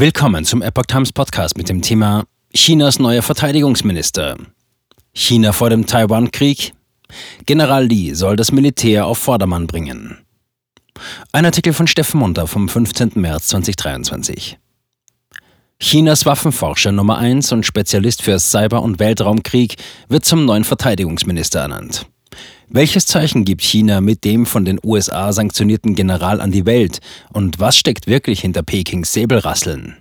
Willkommen zum Epoch Times Podcast mit dem Thema Chinas neuer Verteidigungsminister. China vor dem Taiwan-Krieg. General Li soll das Militär auf Vordermann bringen. Ein Artikel von Steffen Munter vom 15. März 2023. Chinas Waffenforscher Nummer 1 und Spezialist für Cyber- und Weltraumkrieg wird zum neuen Verteidigungsminister ernannt. Welches Zeichen gibt China mit dem von den USA sanktionierten General an die Welt und was steckt wirklich hinter Pekings Säbelrasseln?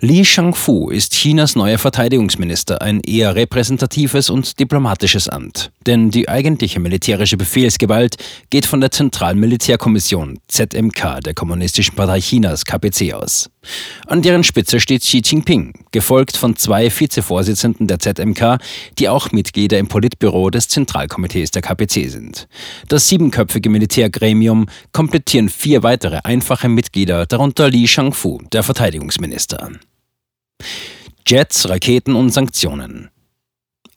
Li Shangfu ist Chinas neuer Verteidigungsminister, ein eher repräsentatives und diplomatisches Amt. Denn die eigentliche militärische Befehlsgewalt geht von der Zentralen Militärkommission ZMK der Kommunistischen Partei Chinas KPC aus. An deren Spitze steht Xi Jinping, gefolgt von zwei Vizevorsitzenden der ZMK, die auch Mitglieder im Politbüro des Zentralkomitees der KPC sind. Das siebenköpfige Militärgremium komplettieren vier weitere einfache Mitglieder, darunter Li Shangfu, der Verteidigungsminister. Jets, Raketen und Sanktionen.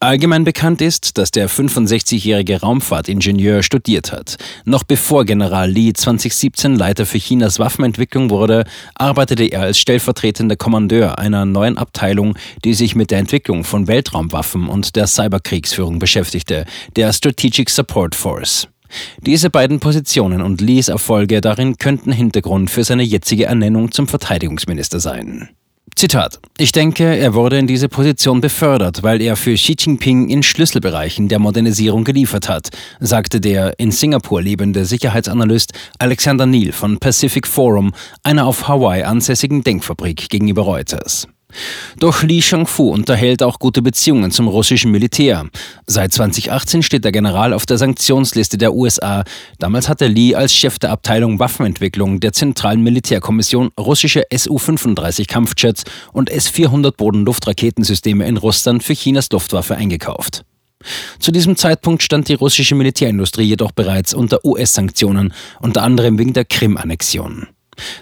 Allgemein bekannt ist, dass der 65-jährige Raumfahrtingenieur studiert hat. Noch bevor General Li 2017 Leiter für Chinas Waffenentwicklung wurde, arbeitete er als stellvertretender Kommandeur einer neuen Abteilung, die sich mit der Entwicklung von Weltraumwaffen und der Cyberkriegsführung beschäftigte, der Strategic Support Force. Diese beiden Positionen und Lees Erfolge darin könnten Hintergrund für seine jetzige Ernennung zum Verteidigungsminister sein. Zitat. Ich denke, er wurde in diese Position befördert, weil er für Xi Jinping in Schlüsselbereichen der Modernisierung geliefert hat, sagte der in Singapur lebende Sicherheitsanalyst Alexander Neal von Pacific Forum, einer auf Hawaii ansässigen Denkfabrik gegenüber Reuters. Doch Li Shangfu unterhält auch gute Beziehungen zum russischen Militär. Seit 2018 steht der General auf der Sanktionsliste der USA. Damals hatte Li als Chef der Abteilung Waffenentwicklung der Zentralen Militärkommission russische Su-35 Kampfjets und S-400 Bodenluftraketensysteme in Russland für Chinas Luftwaffe eingekauft. Zu diesem Zeitpunkt stand die russische Militärindustrie jedoch bereits unter US-Sanktionen, unter anderem wegen der Krim-Annexion.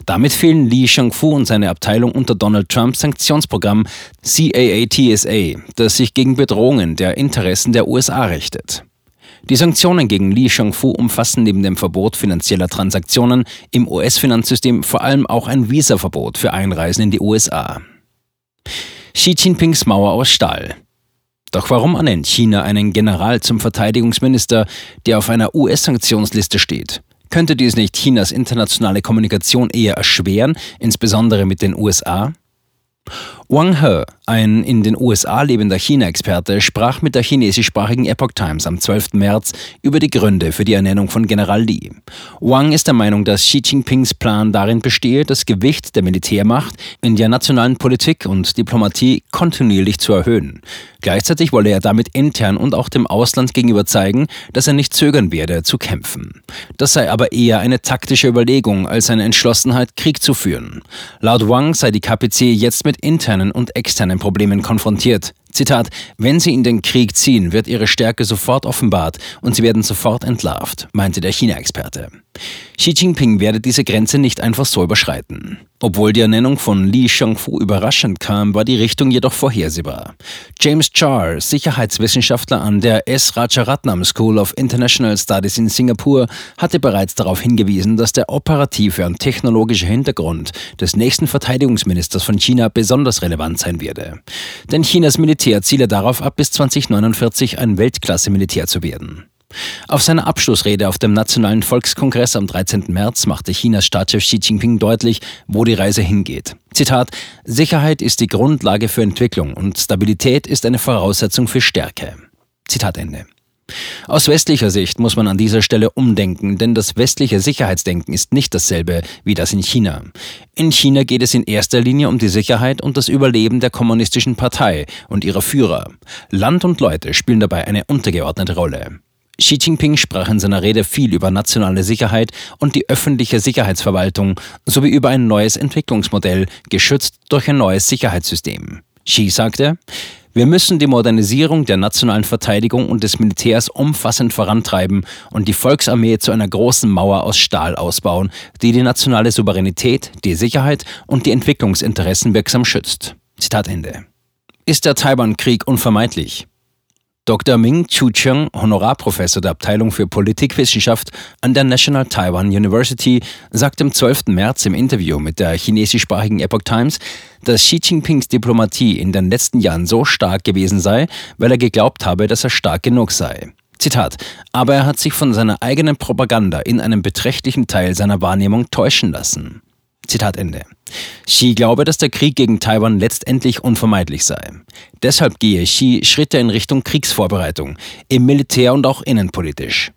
Damit fehlen Li Shangfu und seine Abteilung unter Donald Trumps Sanktionsprogramm CAATSA, das sich gegen Bedrohungen der Interessen der USA richtet. Die Sanktionen gegen Li Shangfu umfassen neben dem Verbot finanzieller Transaktionen im US-Finanzsystem vor allem auch ein Visaverbot für Einreisen in die USA. Xi Jinpings Mauer aus Stahl. Doch warum ernennt China einen General zum Verteidigungsminister, der auf einer US-Sanktionsliste steht? Könnte dies nicht Chinas internationale Kommunikation eher erschweren, insbesondere mit den USA? Wang He, ein in den USA lebender China-Experte, sprach mit der chinesischsprachigen Epoch Times am 12. März über die Gründe für die Ernennung von General Li. Wang ist der Meinung, dass Xi Jinpings Plan darin bestehe, das Gewicht der Militärmacht in der nationalen Politik und Diplomatie kontinuierlich zu erhöhen. Gleichzeitig wolle er damit intern und auch dem Ausland gegenüber zeigen, dass er nicht zögern werde, zu kämpfen. Das sei aber eher eine taktische Überlegung als eine Entschlossenheit, Krieg zu führen. Laut Wang sei die KPC jetzt mit internen und externen Problemen konfrontiert. Zitat, wenn sie in den Krieg ziehen, wird ihre Stärke sofort offenbart und sie werden sofort entlarvt, meinte der China-Experte. Xi Jinping werde diese Grenze nicht einfach so überschreiten. Obwohl die Ernennung von Li Shangfu überraschend kam, war die Richtung jedoch vorhersehbar. James Char, Sicherheitswissenschaftler an der S. Rajaratnam School of International Studies in Singapur, hatte bereits darauf hingewiesen, dass der operative und technologische Hintergrund des nächsten Verteidigungsministers von China besonders relevant sein werde. Denn Chinas Militär ziele darauf ab, bis 2049 ein Weltklasse-Militär zu werden. Auf seiner Abschlussrede auf dem Nationalen Volkskongress am 13. März machte Chinas Staatschef Xi Jinping deutlich, wo die Reise hingeht. Zitat: Sicherheit ist die Grundlage für Entwicklung und Stabilität ist eine Voraussetzung für Stärke. Zitat Ende. Aus westlicher Sicht muss man an dieser Stelle umdenken, denn das westliche Sicherheitsdenken ist nicht dasselbe wie das in China. In China geht es in erster Linie um die Sicherheit und das Überleben der kommunistischen Partei und ihrer Führer. Land und Leute spielen dabei eine untergeordnete Rolle. Xi Jinping sprach in seiner Rede viel über nationale Sicherheit und die öffentliche Sicherheitsverwaltung sowie über ein neues Entwicklungsmodell, geschützt durch ein neues Sicherheitssystem. Xi sagte, wir müssen die Modernisierung der nationalen Verteidigung und des Militärs umfassend vorantreiben und die Volksarmee zu einer großen Mauer aus Stahl ausbauen, die die nationale Souveränität, die Sicherheit und die Entwicklungsinteressen wirksam schützt. Zitat Ende. Ist der Taiwan-Krieg unvermeidlich? Dr. Ming Chu-Cheng, Honorarprofessor der Abteilung für Politikwissenschaft an der National Taiwan University, sagt am 12. März im Interview mit der chinesischsprachigen Epoch Times, dass Xi Jinpings Diplomatie in den letzten Jahren so stark gewesen sei, weil er geglaubt habe, dass er stark genug sei. Zitat. Aber er hat sich von seiner eigenen Propaganda in einem beträchtlichen Teil seiner Wahrnehmung täuschen lassen. Zitat Ende. Xi glaube, dass der Krieg gegen Taiwan letztendlich unvermeidlich sei. Deshalb gehe Xi Schritte in Richtung Kriegsvorbereitung, im Militär und auch innenpolitisch.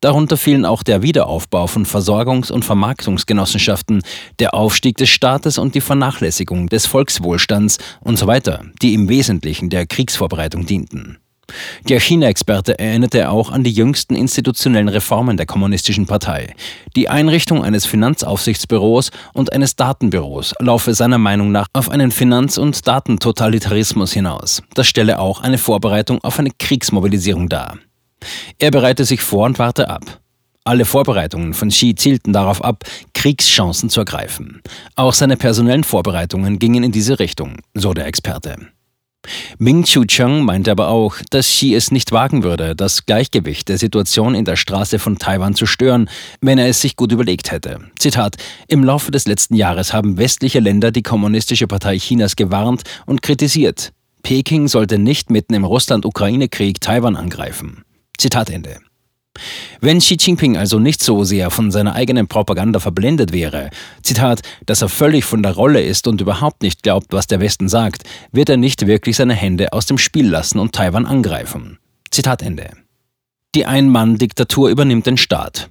Darunter fielen auch der Wiederaufbau von Versorgungs- und Vermarktungsgenossenschaften, der Aufstieg des Staates und die Vernachlässigung des Volkswohlstands und so weiter, die im Wesentlichen der Kriegsvorbereitung dienten. Der China-Experte erinnerte auch an die jüngsten institutionellen Reformen der Kommunistischen Partei. Die Einrichtung eines Finanzaufsichtsbüros und eines Datenbüros laufe seiner Meinung nach auf einen Finanz- und Datentotalitarismus hinaus. Das stelle auch eine Vorbereitung auf eine Kriegsmobilisierung dar. Er bereite sich vor und warte ab. Alle Vorbereitungen von Xi zielten darauf ab, Kriegschancen zu ergreifen. Auch seine personellen Vorbereitungen gingen in diese Richtung, so der Experte. Ming Chu Cheng meinte aber auch, dass Xi es nicht wagen würde, das Gleichgewicht der Situation in der Straße von Taiwan zu stören, wenn er es sich gut überlegt hätte. Zitat: Im Laufe des letzten Jahres haben westliche Länder die Kommunistische Partei Chinas gewarnt und kritisiert. Peking sollte nicht mitten im Russland-Ukraine-Krieg Taiwan angreifen. Zitat Ende. Wenn Xi Jinping also nicht so sehr von seiner eigenen Propaganda verblendet wäre, Zitat, dass er völlig von der Rolle ist und überhaupt nicht glaubt, was der Westen sagt, wird er nicht wirklich seine Hände aus dem Spiel lassen und Taiwan angreifen. Zitat Ende. Die Ein-Mann-Diktatur übernimmt den Staat.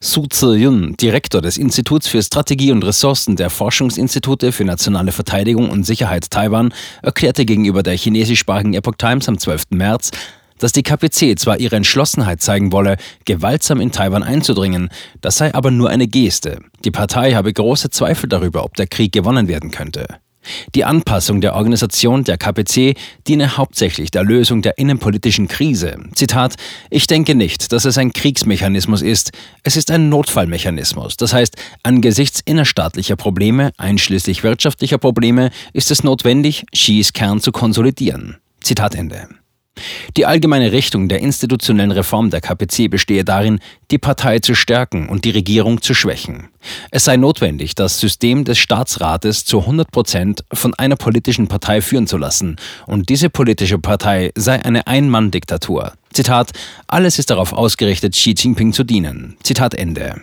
Su Ziyun, Direktor des Instituts für Strategie und Ressourcen der Forschungsinstitute für nationale Verteidigung und Sicherheit Taiwan, erklärte gegenüber der chinesischsprachigen Epoch Times am 12. März, dass die KPC zwar ihre Entschlossenheit zeigen wolle, gewaltsam in Taiwan einzudringen, das sei aber nur eine Geste. Die Partei habe große Zweifel darüber, ob der Krieg gewonnen werden könnte. Die Anpassung der Organisation der KPC diene hauptsächlich der Lösung der innenpolitischen Krise. Zitat, ich denke nicht, dass es ein Kriegsmechanismus ist, es ist ein Notfallmechanismus. Das heißt, angesichts innerstaatlicher Probleme, einschließlich wirtschaftlicher Probleme, ist es notwendig, Xis Kern zu konsolidieren. Zitat Ende. Die allgemeine Richtung der institutionellen Reform der KPC bestehe darin, die Partei zu stärken und die Regierung zu schwächen. Es sei notwendig, das System des Staatsrates zu 100 Prozent von einer politischen Partei führen zu lassen, und diese politische Partei sei eine Ein-Mann-Diktatur. Zitat, alles ist darauf ausgerichtet, Xi Jinping zu dienen. Zitat Ende.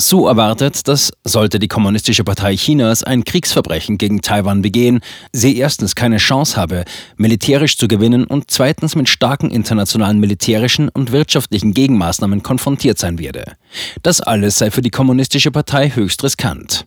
Su erwartet, dass, sollte die Kommunistische Partei Chinas ein Kriegsverbrechen gegen Taiwan begehen, sie erstens keine Chance habe, militärisch zu gewinnen und zweitens mit starken internationalen militärischen und wirtschaftlichen Gegenmaßnahmen konfrontiert sein werde. Das alles sei für die Kommunistische Partei höchst riskant.